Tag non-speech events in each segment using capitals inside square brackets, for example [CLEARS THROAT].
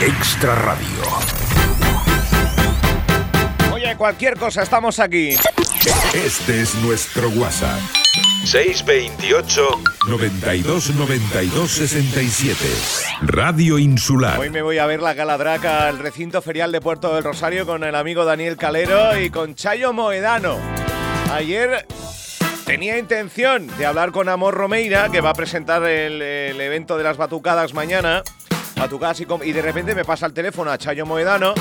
Extra Radio. Oye, cualquier cosa, estamos aquí. Este es nuestro WhatsApp. 628 92 92 67. Radio Insular. Hoy me voy a ver la Caladraca al recinto ferial de Puerto del Rosario con el amigo Daniel Calero y con Chayo Moedano. Ayer tenía intención de hablar con Amor Romeira, que va a presentar el, el evento de las batucadas mañana. Batucadas y, com- y de repente me pasa el teléfono a Chayo Moedano.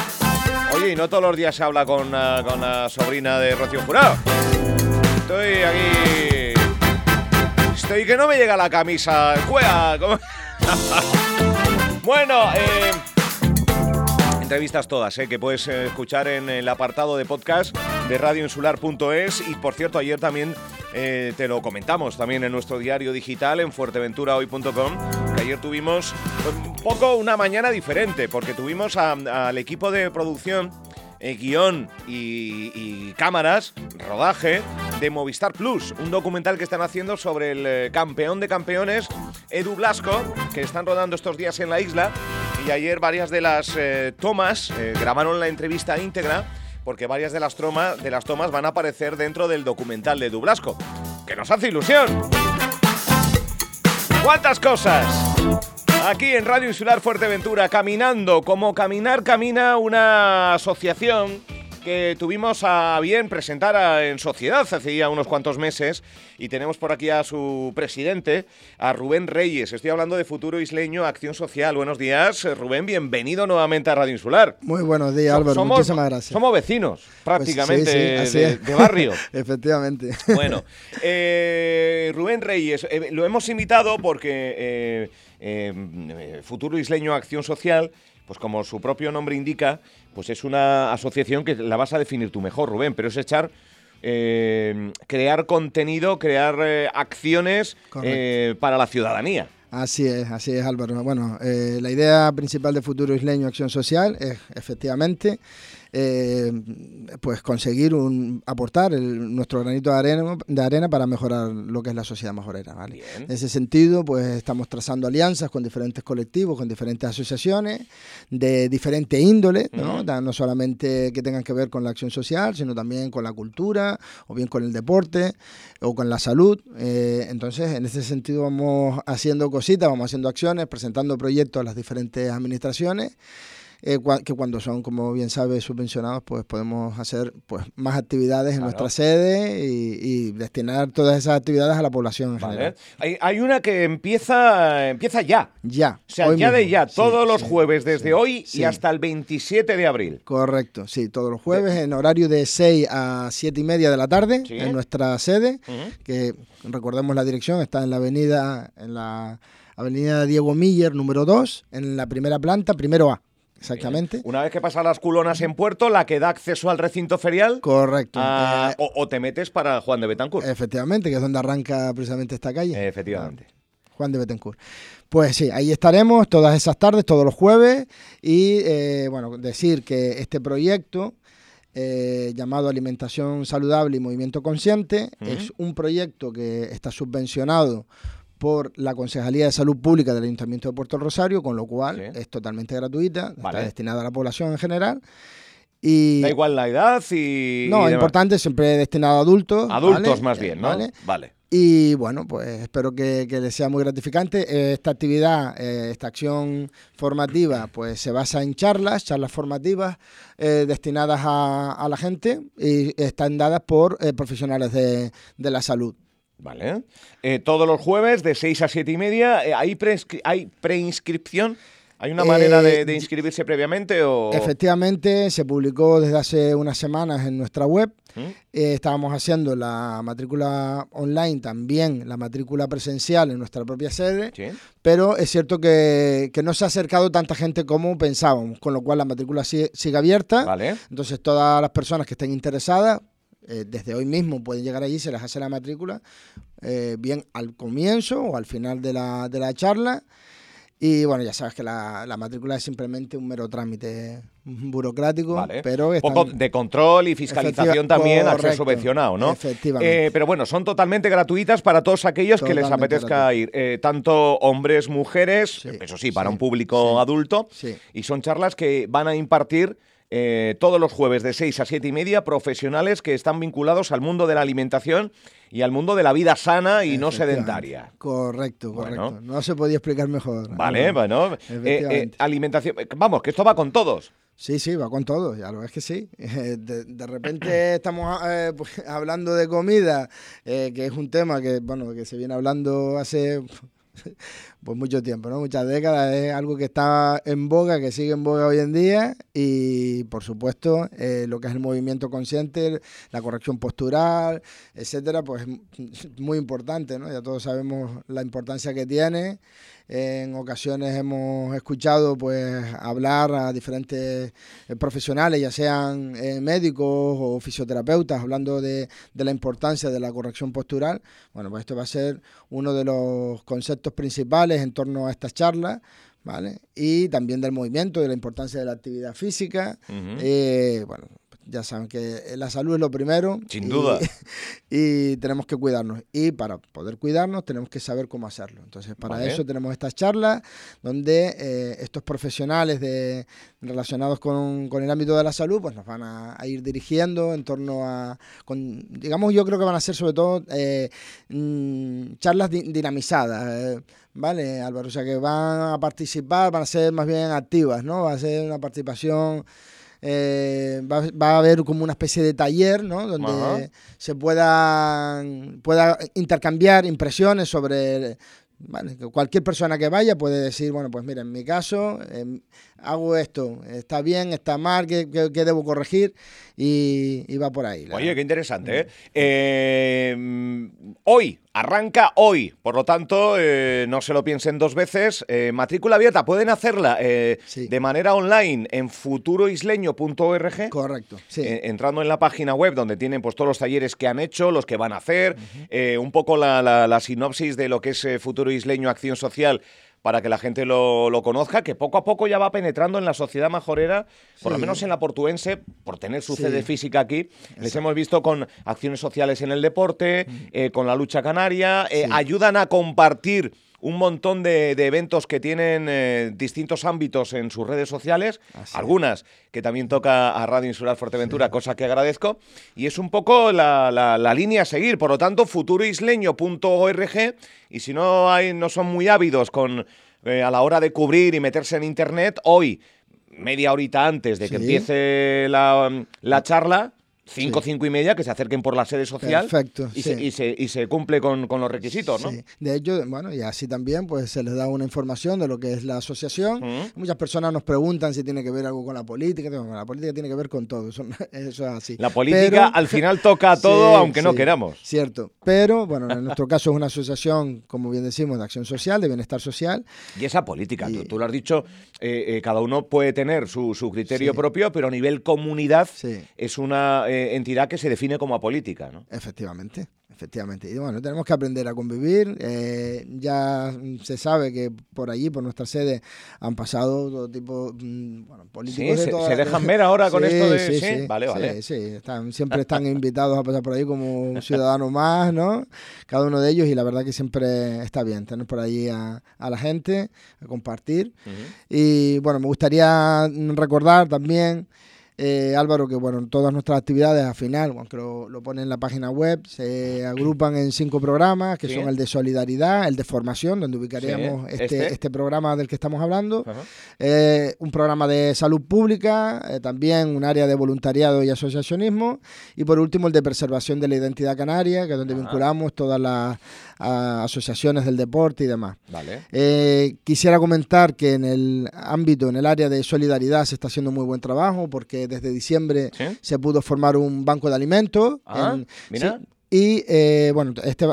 Oye, y no todos los días se habla con, ah, con la sobrina de Rocío Jurado. Estoy aquí. Estoy que no me llega la camisa. ¿cómo? [LAUGHS] bueno, eh, entrevistas todas, eh, que puedes eh, escuchar en el apartado de podcast de radioinsular.es. Y por cierto, ayer también eh, te lo comentamos también en nuestro diario digital en fuerteventurahoy.com. Que ayer tuvimos pues, un poco una mañana diferente, porque tuvimos al equipo de producción guion y, cámaras, rodaje de Movistar Plus, un documental que están haciendo sobre el campeón de campeones, Edu Blasco, que están rodando estos días en la isla. Y ayer varias de las eh, tomas eh, grabaron la entrevista íntegra, porque varias de las, troma- de las tomas van a aparecer dentro del documental de Edu Blasco, que nos hace ilusión. ¿Cuántas cosas? Aquí en Radio Insular Fuerteventura, caminando, como Caminar Camina, una asociación que tuvimos a bien presentar a- en sociedad hace ya unos cuantos meses y tenemos por aquí a su presidente, a Rubén Reyes. Estoy hablando de Futuro Isleño Acción Social. Buenos días, Rubén, bienvenido nuevamente a Radio Insular. Muy buenos días, Álvaro. somos, Muchísimas gracias. Somos vecinos, Pues prácticamente, sí, sí, así de, barrio. [LAUGHS] Efectivamente. Bueno, eh, Rubén Reyes, eh, lo hemos invitado porque eh, Futuro Isleño Acción Social, pues como su propio nombre indica, pues es una asociación que la vas a definir tú mejor, Rubén, pero es echar... eh, crear contenido, crear eh, acciones eh, para la ciudadanía. Así es, así es, Álvaro. Bueno, la idea principal de Futuro Isleño Acción Social es efectivamente eh, pues conseguir un, aportar el- nuestro granito de arena, de arena para mejorar lo que es la sociedad. Bien. En ese sentido, pues estamos trazando alianzas con diferentes colectivos, con diferentes asociaciones de diferente índole, ¿no? No solamente que tengan que ver con la acción social, sino también con la cultura, o bien con el deporte, o con la salud. Eh, entonces, en ese sentido vamos haciendo cositas, vamos haciendo acciones, presentando proyectos a las diferentes administraciones. Eh, cua- que cuando son, como bien sabes, subvencionados, pues podemos hacer pues más actividades en Claro. nuestra sede y, y destinar todas esas actividades a la población en ¿vale? general. Hay, hay una que empieza, empieza ya. Ya. O sea, ya de ya, Sí, todos los sí, jueves, desde sí, hoy y hasta el 27 de abril. Correcto, sí, todos los jueves en horario de 6 a 7 y media de la tarde en nuestra sede, que recordemos la dirección, está en la avenida, en la avenida Diego Miller, número 2, en la primera planta, primero A, exactamente. Una vez que pasas las culonas en puerto, la que da acceso al recinto ferial, Correcto. ah, eh, o, o te metes para Juan de Betancourt. efectivamente, que es donde arranca precisamente esta calle. Efectivamente. Juan de Betancourt. Pues sí, ahí estaremos todas esas tardes, todos los jueves. Y eh, bueno, decir que este proyecto eh, llamado Alimentación Saludable y Movimiento Consciente es un proyecto que está subvencionado por la Concejalía de Salud Pública del Ayuntamiento de Puerto Rosario, con lo cual Sí. es totalmente gratuita, Vale. está destinada a la población en general. Y Da igual la edad y. no, y demás. importante, siempre destinado a adultos. Adultos ¿vale? más bien, ¿no? ¿vale? Vale. Y bueno, pues espero que, que les sea muy gratificante. Eh, esta actividad, eh, esta acción formativa, pues se basa en charlas, charlas formativas eh, destinadas a, a la gente y están dadas por eh, profesionales de, de la salud. Vale. Eh, todos los jueves de 6 a 7 y media. eh, ¿hay, ¿Hay preinscripción? ¿Hay una Eh, manera de, de inscribirse previamente o...? Efectivamente, se publicó desde hace unas semanas en nuestra web. ¿Mm? Eh, estábamos haciendo la matrícula online, también la matrícula presencial en nuestra propia sede. Sí. pero es cierto que, que no se ha acercado tanta gente como pensábamos, con lo cual la matrícula sigue, sigue abierta. Vale. Entonces todas las personas que estén interesadas, eh, desde hoy mismo pueden llegar allí, se les hace la matrícula, eh, bien al comienzo o al final de la, de la charla. Y bueno, ya sabes que la, la matrícula es simplemente un mero trámite burocrático, Vale. pero Un poco de control y fiscalización Efectiva- también, acceso correcto. subvencionado, ¿no? Efectivamente. Eh, pero bueno, son totalmente gratuitas para todos aquellos que les apetezca ir, eh, tanto hombres, mujeres, Sí, eso sí, para sí, un público sí, adulto, sí. y son charlas que van a impartir eh, todos los jueves de 6 a 7 y media profesionales que están vinculados al mundo de la alimentación y al mundo de la vida sana y no sedentaria. Correcto, Bueno. correcto. No se podía explicar mejor. Vale, bueno. eh, eh, alimentación. Vamos, que esto va con todos. Sí, sí, va con todo, ya lo ves que sí. [LAUGHS] De, de repente [CLEARS THROAT] estamos eh, pues, [LAUGHS] hablando de comida, eh, que es un tema que, bueno, que se viene hablando hace [LAUGHS] pues mucho tiempo, ¿no? Muchas décadas, es algo que está en boga, que sigue en boga hoy en día y, por supuesto, eh, lo que es el movimiento consciente, la corrección postural, etcétera, pues es muy importante, ¿no? Ya todos sabemos la importancia que tiene. En ocasiones hemos escuchado pues hablar a diferentes eh, profesionales, ya sean eh, médicos o fisioterapeutas, hablando de, de la importancia de la corrección postural. Bueno, pues esto va a ser uno de los conceptos principales en torno a estas charlas. ¿Vale? Y también del movimiento, de la importancia de la actividad física. Eh, bueno, ya saben que la salud es lo primero. Sin y- duda. [LAUGHS] Y tenemos que cuidarnos. Y para poder cuidarnos tenemos que saber cómo hacerlo. Entonces, para Vale. eso tenemos estas charlas donde eh, estos profesionales de, relacionados con, con el ámbito de la salud pues nos van a, a ir dirigiendo en torno a, con, digamos, yo creo que van a ser sobre todo eh, mm, charlas di- dinamizadas. eh, ¿Vale, Álvaro? O sea, que van a participar, van a ser más bien activas, ¿no? Va a ser una participación eh, va, va a haber como una especie de taller, ¿no? Donde Ajá. se puedan pueda intercambiar impresiones sobre vale, cualquier persona que vaya puede decir, bueno, pues mira, en mi caso hago esto, está bien, está mal, ¿qué, qué- qué debo corregir? Y, y va por ahí. Oye, qué interesante. ¿eh? Eh, mm, hoy, arranca hoy. Por lo tanto, eh, no se lo piensen dos veces. Eh, matrícula abierta, pueden hacerla Sí. de manera online en futuroisleño.org. Correcto, sí. Entrando en la página web donde tienen pues todos los talleres que han hecho, los que van a hacer, un poco la, la- la sinopsis de lo que es Futuro Isleño Acción Social para que la gente lo, lo conozca, que poco a poco ya va penetrando en la sociedad majorera, por lo menos en la portuense, por tener su Sí. sede física aquí. Les hemos visto con acciones sociales en el deporte, eh, con la lucha canaria, eh, ayudan a compartir un montón de, de eventos que tienen eh, distintos ámbitos en sus redes sociales, Así es. algunas que también toca a Radio Insular Fuerteventura, cosa que agradezco, y es un poco la, la- la línea a seguir. Por lo tanto, futuroisleño.org, y si no, hay, no son muy ávidos con, eh, a la hora de cubrir y meterse en Internet, hoy, media horita antes de que Sí. empiece la, la charla, cinco, Sí. cinco y media, que se acerquen por la sede social Perfecto, y, sí. se, y, se, y se cumple con, con los requisitos, ¿no? Sí. De hecho, bueno, y así también pues se les da una información de lo que es la asociación. Muchas personas nos preguntan si tiene que ver algo con la política. La política tiene que ver con todo, eso, [LAUGHS] eso es así. La política Pero- al final toca a [LAUGHS] todo, aunque no queramos. Cierto. Pero, bueno, en nuestro caso es una asociación, como bien decimos, de acción social, de bienestar social. Y esa política, Y- tú, tú lo has dicho, eh, eh, cada uno puede tener su, su criterio propio, pero a nivel comunidad es una eh, entidad que se define como apolítica, ¿no? Efectivamente, efectivamente. Y bueno, tenemos que aprender a convivir. eh, ya se sabe que por allí, por nuestra sede, han pasado todo tipo, mm, bueno, políticos Sí, de se- dejan [LAUGHS] ver ahora con esto de- Sí, sí, sí, vale, vale. sí, están, siempre están invitados a pasar por ahí como un [LAUGHS] ciudadano más, ¿no? Cada uno de ellos y la verdad que siempre está bien tener por ahí a, a la gente, a compartir. Y bueno, me gustaría recordar también, eh, Álvaro, que bueno, todas nuestras actividades al final, aunque lo, lo pone en la página web, se agrupan en cinco programas, que Sí. son el de solidaridad, el de formación, donde ubicaríamos Sí, este, este. este programa del que estamos hablando, eh, un programa de salud pública, eh, también un área de voluntariado y asociacionismo, y por último el de preservación de la identidad canaria, que es donde Ajá. vinculamos todas las asociaciones del deporte y demás. Vale. Quisiera comentar que en el ámbito, en el área de solidaridad, se está haciendo muy buen trabajo porque desde diciembre ¿Sí? se pudo formar un banco de alimentos. Ah, en- mira. sí, y eh, bueno, este,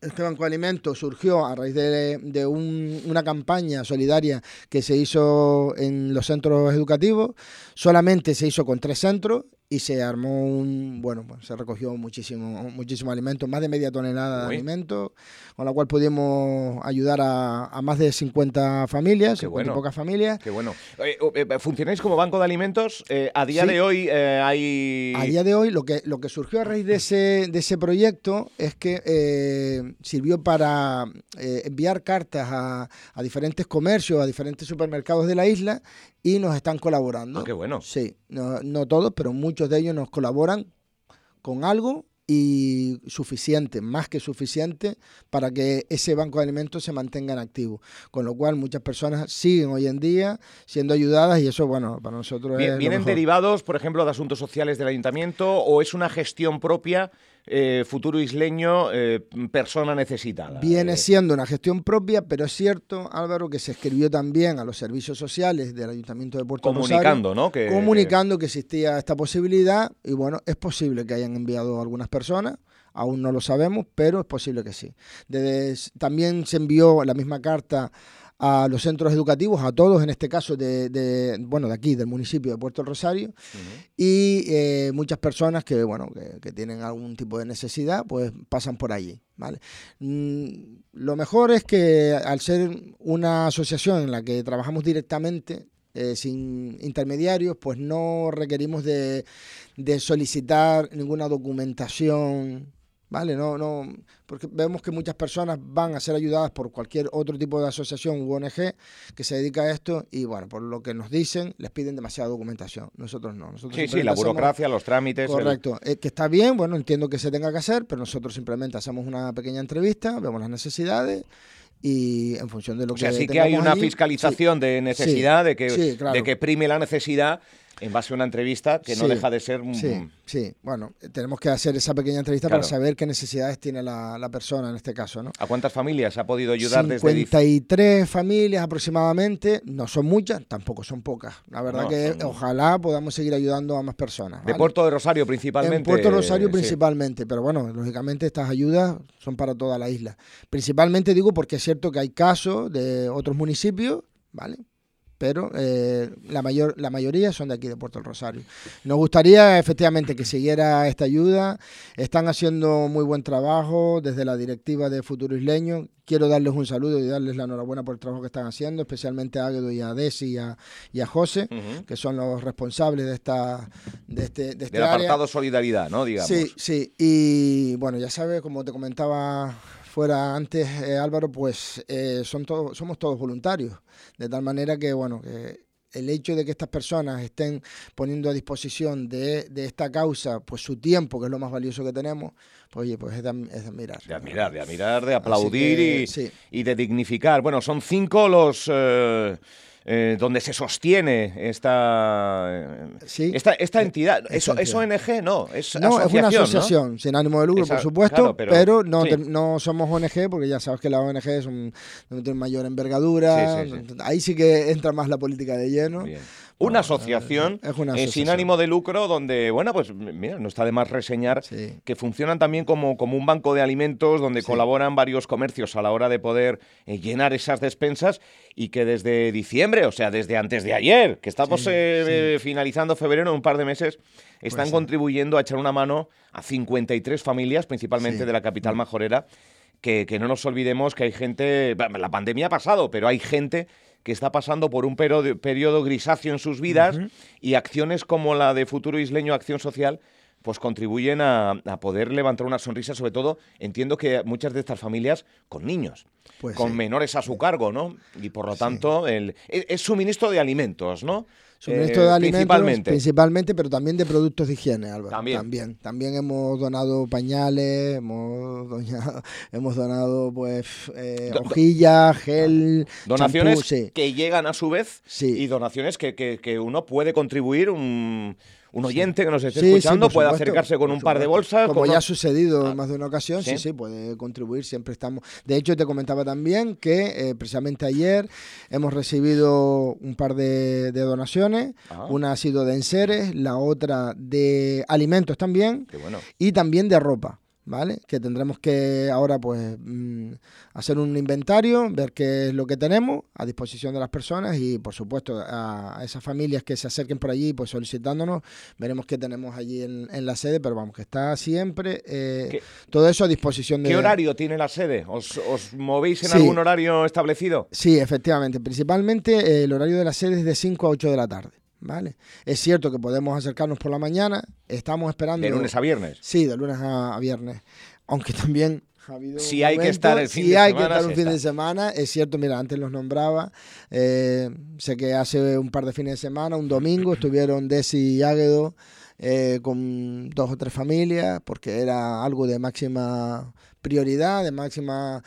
este banco de alimentos surgió a raíz de, de un- una campaña solidaria que se hizo en los centros educativos. Solamente se hizo con tres centros y se armó un, bueno, pues se recogió muchísimo, muchísimo alimento, más de media tonelada de alimento, con la cual pudimos ayudar a, más de 50 familias, Qué bueno. pocas familias. Qué bueno. Eh, eh, ¿Funcionáis como banco de alimentos? Eh, a día de hoy hay... A día de hoy lo que, lo que surgió a raíz de ese, de ese proyecto es que sirvió para enviar cartas a, a diferentes comercios, a diferentes supermercados de la isla y nos están colaborando. Ah, qué bueno. Sí, no, no todos, pero muchos de ellos nos colaboran con algo y suficiente, más que suficiente, para que ese banco de alimentos se mantenga en activo. Con lo cual muchas personas siguen hoy en día siendo ayudadas y eso, bueno, para nosotros es... ¿Vienen derivados, por ejemplo, de asuntos sociales del ayuntamiento o es una gestión propia? Eh, futuro isleño, eh, persona necesitada. Viene siendo una gestión propia, pero es cierto, Álvaro, que se escribió también a los servicios sociales del Ayuntamiento de Puerto comunicando, ¿no? Que, comunicando que existía esta posibilidad y bueno, es posible que hayan enviado algunas personas. Aún no lo sabemos, pero es posible que sí. también se envió la misma carta a los centros educativos, a todos, en este caso de, bueno, de aquí, del municipio de Puerto Rosario, y eh, muchas personas que, bueno, que, tienen algún tipo de necesidad, pues pasan por allí, ¿vale? Mm, lo mejor es que al ser una asociación en la que trabajamos directamente, eh, sin intermediarios, pues no requerimos de, de solicitar ninguna documentación ¿vale? No, no, porque vemos que muchas personas van a ser ayudadas por cualquier otro tipo de asociación u ONG que se dedica a esto y, bueno, por lo que nos dicen, les piden demasiada documentación. Nosotros no. Nosotros sí, sí, la burocracia, los trámites. Correcto. Eh, que está bien, bueno, entiendo que se tenga que hacer, pero nosotros simplemente hacemos una pequeña entrevista, vemos las necesidades y en función de lo o sea, sí que hay una fiscalización de necesidad, de, que, de que prime la necesidad en base a una entrevista que no deja de ser... Sí, sí, bueno, tenemos que hacer esa pequeña entrevista para saber qué necesidades tiene la, persona en este caso, ¿no? ¿A cuántas familias ha podido ayudar 53 desde... familias aproximadamente, no son muchas, tampoco son pocas. La verdad que ojalá podamos seguir ayudando a más personas. De Puerto de Rosario principalmente. En Puerto Rosario principalmente, pero bueno, lógicamente estas ayudas son para toda la isla. Principalmente digo porque es cierto que hay casos de otros municipios, ¿vale? Pero eh, la, mayor, la mayoría son de aquí de Puerto del Rosario. Nos gustaría efectivamente que siguiera esta ayuda. Están haciendo muy buen trabajo desde la directiva de Futuro Isleño. Quiero darles un saludo y darles la enhorabuena por el trabajo que están haciendo, especialmente a Águedo y a Desi y a, y a José, que son los responsables de esta de este, de este Del apartado solidaridad, ¿no? Digamos. Sí, sí. Y bueno, ya sabes, como te comentaba fuera antes, eh, Álvaro, pues eh, son todos, somos todos voluntarios. De tal manera que, bueno, que el hecho de que estas personas estén poniendo a disposición de, esta causa pues su tiempo, que es lo más valioso que tenemos, pues oye, pues es de, admirar. De admirar, de admirar, de aplaudir y, y, de dignificar. Bueno, son cinco los... Eh, eh, donde se sostiene esta, esta, esta, entidad. Eso, ¿Es ONG? No, es, no, es una asociación sin ánimo de lucro, por supuesto, pero, no, no somos ONG porque ya sabes que la ONG es un, tiene mayor envergadura. Ahí sí que entra más la política de lleno. Una asociación, eh, sin ánimo de lucro donde, bueno, pues mira, no está de más reseñar que funcionan también como, como un banco de alimentos donde colaboran varios comercios a la hora de poder eh, llenar esas despensas y que desde diciembre, o sea, desde antes de ayer, que estamos eh, finalizando febrero en un par de meses, están pues contribuyendo a echar una mano a 53 familias, principalmente de la capital mm. majorera, que, que no nos olvidemos que hay gente, la pandemia ha pasado, pero hay gente que está pasando por un periodo, grisáceo en sus vidas y acciones como la de Futuro Isleño Acción Social pues contribuyen a, poder levantar una sonrisa, sobre todo entiendo que muchas de estas familias con niños, pues con menores a su cargo, ¿no? Y por lo tanto, el, es suministro de alimentos, ¿no? Suministro de eh, alimentos principalmente. principalmente, pero también de productos de higiene, Álvaro. También. También, hemos donado pañales, hemos donado, [LAUGHS] hemos donado pues eh, hojillas, gel, donaciones que llegan a su vez y donaciones que, que, que uno puede contribuir un un oyente que nos esté escuchando puede acercarse con un par de bolsas. Como ya ha sucedido en ah, más de una ocasión, sí, sí, puede contribuir, siempre estamos. De hecho, te comentaba también que eh, precisamente ayer hemos recibido un par de, donaciones. Una ha sido de enseres, la otra de alimentos también. Y también de ropa. ¿Vale? Que tendremos que ahora pues mm, hacer un inventario, ver qué es lo que tenemos a disposición de las personas y por supuesto a, esas familias que se acerquen por allí pues solicitándonos, veremos qué tenemos allí en, la sede, pero vamos, que está siempre eh, todo eso a disposición de... ¿Qué horario tiene la sede? ¿Os, movéis en algún horario establecido? Sí, efectivamente, principalmente eh, el horario de la sede es de 5 a 8 de la tarde. ¿Vale? Es cierto que podemos acercarnos por la mañana, estamos esperando... ¿De lunes a viernes? Sí, de lunes a, viernes. Aunque también ha habido si hay que estar el fin si de hay que estar un fin de semana, es cierto, mira, antes los nombraba, eh, sé que hace un par de fines de semana, un domingo, estuvieron Desi y Águedo eh, con dos o tres familias, porque era algo de máxima prioridad, de máxima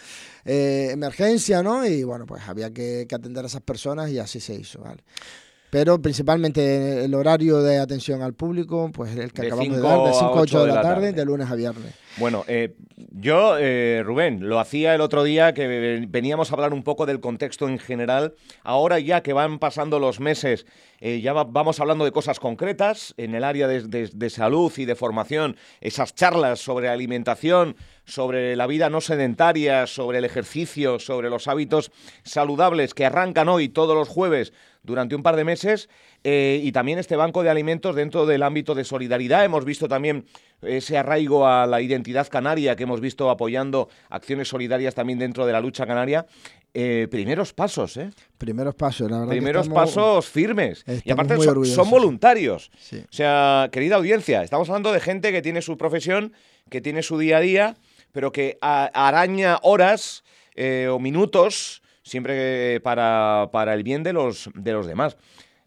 eh, emergencia, ¿no? Y bueno, pues había que, que, atender a esas personas y así se hizo, ¿vale? Pero principalmente el horario de atención al público, pues el que acabamos de dar, de 5 a 8 de la, tarde, de lunes a viernes. Bueno, eh, yo, eh, Rubén, lo hacía el otro día que veníamos a hablar un poco del contexto en general. Ahora ya que van pasando los meses, eh, ya vamos hablando de cosas concretas en el área de, salud y de formación, esas charlas sobre alimentación, sobre la vida no sedentaria, sobre el ejercicio, sobre los hábitos saludables que arrancan hoy todos los jueves durante un par de meses y también este banco de alimentos dentro del ámbito de solidaridad. Hemos visto también ese arraigo a la identidad canaria que hemos visto apoyando acciones solidarias también dentro de la lucha canaria. Eh, primeros pasos, ¿eh? Primeros pasos, la verdad. Primeros pasos firmes. Y aparte son, voluntarios. O sea, querida audiencia, estamos hablando de gente que tiene su profesión, que tiene su día a día, pero que araña horas eh, o minutos siempre para, para el bien de los, de los demás.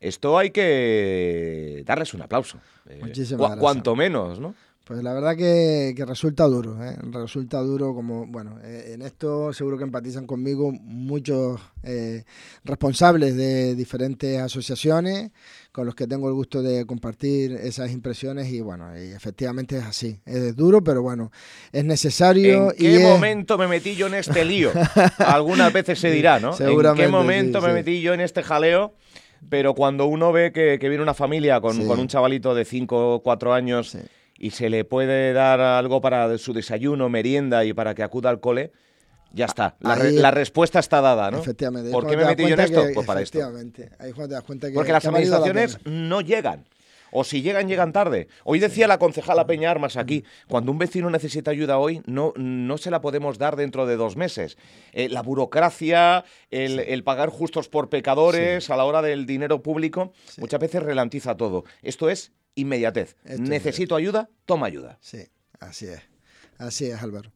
Esto hay que darles un aplauso. Eh, gracias. Cuanto menos, ¿no? Pues la verdad que, resulta duro, ¿eh? resulta duro como, bueno, eh, en esto seguro que empatizan conmigo muchos eh, responsables de diferentes asociaciones con los que tengo el gusto de compartir esas impresiones y bueno, y efectivamente es así, es duro, pero bueno, es necesario. ¿En qué momento me metí yo en este lío? [LAUGHS] Algunas veces se dirá, ¿no? ¿En qué momento me metí yo en este jaleo? Pero cuando uno ve que, viene una familia con, un chavalito de 5 o 4 años y se le puede dar algo para su desayuno, merienda y para que acuda al cole, ya está. La, respuesta está dada, ¿no? Efectivamente. ¿Por qué me metí yo en esto? pues para esto. Ahí te das cuenta que, Porque las administraciones no llegan. O si llegan, llegan tarde. Hoy decía la concejala Peña Armas aquí, cuando un vecino necesita ayuda hoy, no, no se la podemos dar dentro de dos meses. Eh, la burocracia, el, pagar justos por pecadores a la hora del dinero público, muchas veces relantiza todo. Esto es inmediatez. Necesito ayuda, toma ayuda. Sí, así es. Así es, Álvaro.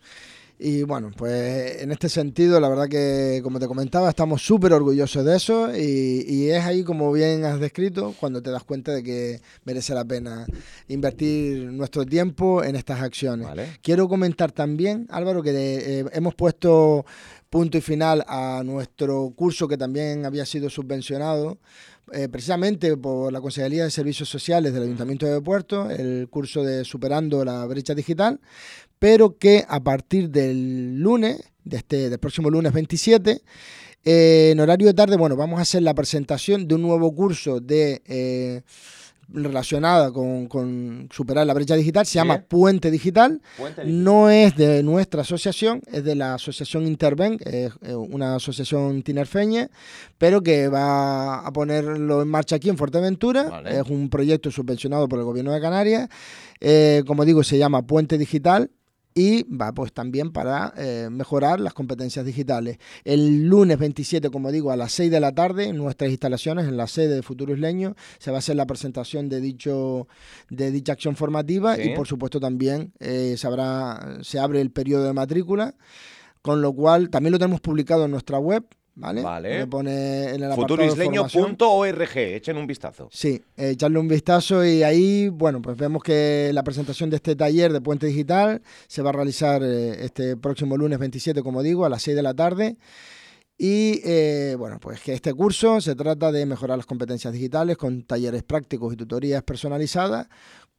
Y bueno, pues en este sentido, la verdad que, como te comentaba, estamos súper orgullosos de eso. Y, es ahí, como bien has descrito, cuando te das cuenta de que merece la pena invertir nuestro tiempo en estas acciones. Quiero comentar también, Álvaro, que eh, hemos puesto punto y final a nuestro curso que también había sido subvencionado eh, precisamente por la Consejería de Servicios Sociales del Ayuntamiento de Puerto, el curso de Superando la Brecha Digital, pero que a partir del lunes, de este, del próximo lunes 27, eh, en horario de tarde, bueno, vamos a hacer la presentación de un nuevo curso de... Eh, relacionada con, superar la brecha digital, se llama Puente digital. No es de nuestra asociación, es de la asociación Interven, es una asociación tinerfeña, pero que va a ponerlo en marcha aquí en Fuerteventura. Es un proyecto subvencionado por el gobierno de Canarias. Eh, como digo, se llama Puente Digital y va pues también para eh, mejorar las competencias digitales. El lunes 27, como digo, a las 6 de la tarde en nuestras instalaciones, en la sede de Futuro Isleño, se va a hacer la presentación de, dicho, de dicha acción formativa y por supuesto también eh, se, se abre el periodo de matrícula, con lo cual también lo tenemos publicado en nuestra web ¿Vale? vale. pone en el Futurisleño.org, echen un vistazo. Sí, echarle un vistazo y ahí, bueno, pues vemos que la presentación de este taller de Puente Digital se va a realizar eh, este próximo lunes 27, como digo, a las 6 de la tarde. Y eh, bueno, pues que este curso se trata de mejorar las competencias digitales con talleres prácticos y tutorías personalizadas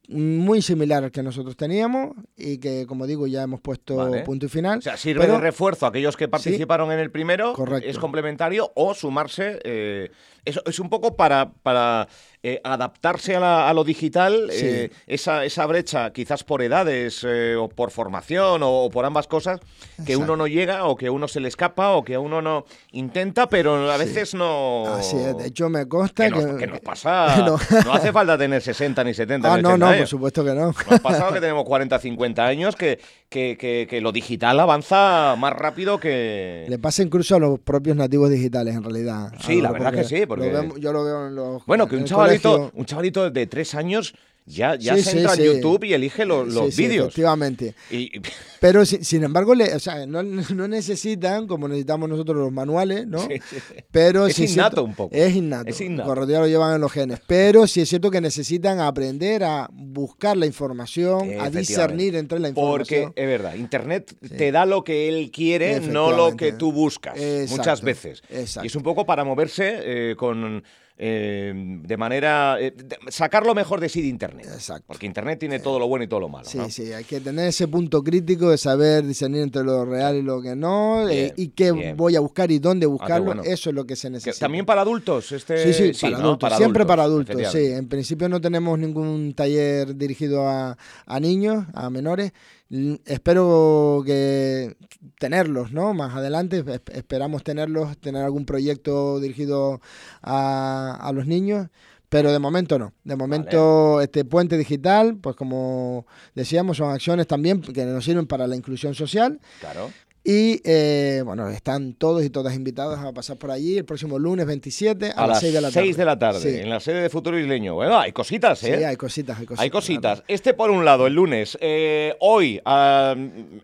muy similar al que nosotros teníamos y que, como digo, ya hemos puesto punto y final. O sea, sirve de refuerzo a aquellos que participaron en el primero, es complementario o sumarse. Eh, es, un poco para, para eh, adaptarse a, la- a lo digital, Sí. eh, esa, esa brecha, quizás por edades eh, o por formación o, o por ambas cosas, que Exacto. uno no llega o que uno se le escapa o que uno no intenta, pero a veces no... Así es, de hecho me consta que que... nos, que nos pasa... [LAUGHS] No. No. hace falta tener 60 ni 70 Ah, ni no, 80 no, años. por supuesto que no. Nos ha pasado que tenemos 40, 50 años, que, que, que- lo digital avanza más rápido que... Le pasa incluso a los propios nativos digitales, en realidad. Sí, la verdad que sí, porque- lo vemos- yo lo veo en los. Bueno, que un el chavalito, un chavalito de tres años ya, ya Sí, se entra sí. en YouTube y elige lo- los vídeos. efectivamente. Y, [LAUGHS] Pero si- sin embargo, le- o sea, no, [LAUGHS] no necesitan, como necesitamos nosotros los manuales, ¿no? Sí, sí. Pero Es innato cierto- un poco. Es innato. Es innato. Correcto, ya lo llevan en los genes. Pero sí es cierto que necesitan aprender a buscar la información, a discernir entre la porque información. es verdad, Internet te da lo que él quiere, no lo que tú buscas. Exacto, Muchas veces. exacto. Y es un poco para moverse eh, con eh, de manera eh, de- sacar lo mejor de sí de Internet. Exacto. Porque Internet tiene todo lo bueno y todo lo malo. Sí, ¿no? sí, hay que tener ese punto crítico de saber discernir entre lo real y lo que no, eh, y qué bien. voy a buscar y dónde buscarlo, bueno. eso es lo que se necesita. También para adultos, este Sí, sí, para, ¿no? adultos. Siempre para adultos, sí. En principio no tenemos ningún taller dirigido a, a niños, a menores. Espero que tenerlos, ¿no? Más adelante es- esperamos tenerlos, tener algún proyecto dirigido a, a los niños. Pero de momento no. De momento este puente digital, pues como decíamos, son acciones también que nos sirven para la inclusión social. Claro. Y eh, bueno, están todos y todas invitados a pasar por allí el próximo lunes 27 a, A, las las 6 de la tarde. 6 de la tarde, Sí. en la sede de Futuro Isleño. Bueno, hay cositas, Sí, ¿eh? hay cositas, hay cositas. Hay cositas. Este por un lado, el lunes. Eh, hoy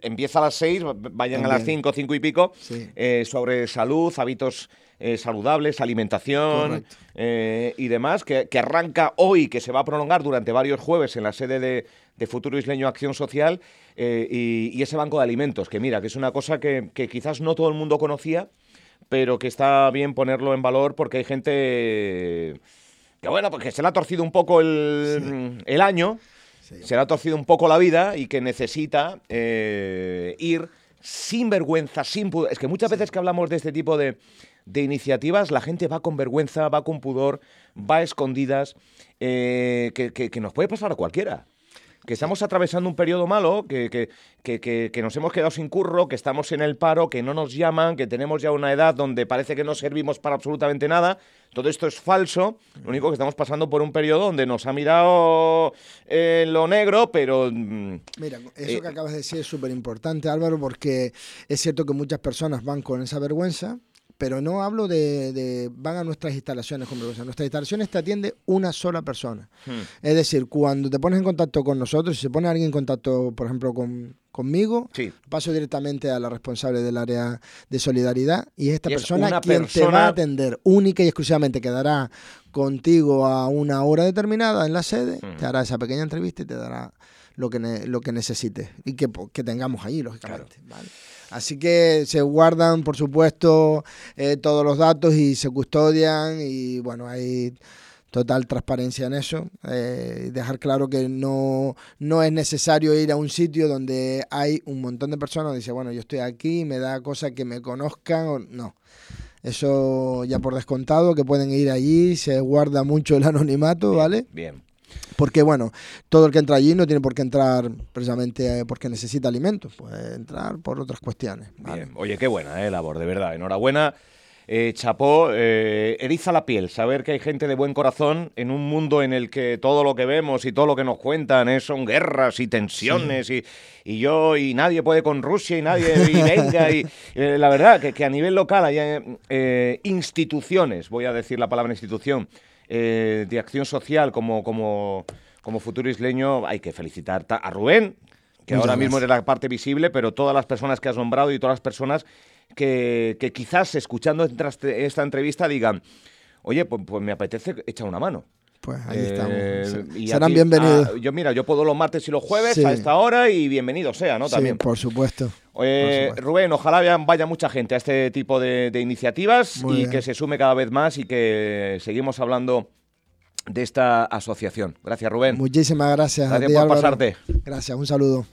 empieza a las 6, vayan a las También. 5, 5 y pico, Sí. eh, sobre salud, hábitos eh, saludables, alimentación eh, y demás, que, que arranca hoy, que se va a prolongar durante varios jueves en la sede de, de Futuro Isleño Acción Social eh, y, y ese banco de alimentos, que mira, que es una cosa que, que quizás no todo el mundo conocía, pero que está bien ponerlo en valor porque hay gente que bueno, porque se le ha torcido un poco el, el año, se le ha torcido un poco la vida y que necesita ir sin vergüenza, sin pudor. Es que muchas veces que hablamos de este tipo de, de iniciativas, la gente va con vergüenza, va con pudor, va a escondidas, eh, que, que- que nos puede pasar a cualquiera. Que estamos atravesando un periodo malo, que, que- que- que- que nos hemos quedado sin curro, que estamos en el paro, que no nos llaman, que tenemos ya una edad donde parece que no servimos para absolutamente nada. Todo esto es falso. Lo único que estamos pasando por un periodo donde nos ha mirado eh, lo negro, pero mm, Mira, eso Eh, que acabas de decir es súper importante, Álvaro, porque es cierto que muchas personas van con esa vergüenza, pero no hablo de, de- van a nuestras instalaciones con vergüenza. Nuestras instalaciones te atiende una sola persona. hmm, Es decir, cuando te pones en contacto con nosotros, si se pone alguien en contacto, por ejemplo, con, conmigo, sí. paso directamente a la responsable del área de solidaridad y es esta Y es persona quien te va a atender única y exclusivamente quedará contigo a una hora determinada en la sede, Ujú. te hará esa pequeña entrevista y te dará lo que, ne- lo que necesites y que, que tengamos ahí, lógicamente. ¿vale? Así que se guardan, por supuesto, eh, todos los datos y se custodian y bueno, hay total transparencia en eso. eh, dejar claro que no, no es necesario ir a un sitio donde hay un montón de personas. Dice, bueno, yo estoy aquí, me da cosa que me conozcan. o- no. Eso ya por descontado, que pueden ir allí, se guarda mucho el anonimato, ¿vale? Bien. Porque bueno, todo el que entra allí no tiene por qué entrar precisamente eh, porque necesita alimentos, puede entrar por otras cuestiones. ¿vale? Bien. Oye, qué buena eh, labor, de verdad. Enhorabuena. Eh, chapó, eh, eriza la piel saber que hay gente de buen corazón en un mundo en el que todo lo que vemos y todo lo que nos cuentan eh, son guerras y tensiones y, y yo y nadie puede con Rusia y nadie y venga y eh, la verdad que, que a nivel local hay instituciones, voy a decir la palabra institución, eh, de acción social como, como, como futuro isleño, hay que felicitar ta- a Rubén, que Muchas ahora mismo gracias. es la parte visible, pero todas las personas que has nombrado y todas las personas que, que quizás escuchando esta, esta entrevista digan, oye, pues, pues me apetece echar una mano. Pues ahí Eh, estamos. y a Serán ti- bienvenidos. a- yo, mira, yo puedo los martes y los jueves Sí. a esta hora y bienvenido sea, ¿no? Sí, También. por supuesto. Eh, por supuesto. Rubén, ojalá vaya mucha gente a este tipo de, de iniciativas Muy y bien. que se sume cada vez más y que seguimos hablando de esta asociación. Gracias, Rubén. Muchísimas gracias. a Gracias ti, por Álvaro. pasarte. Gracias, un saludo.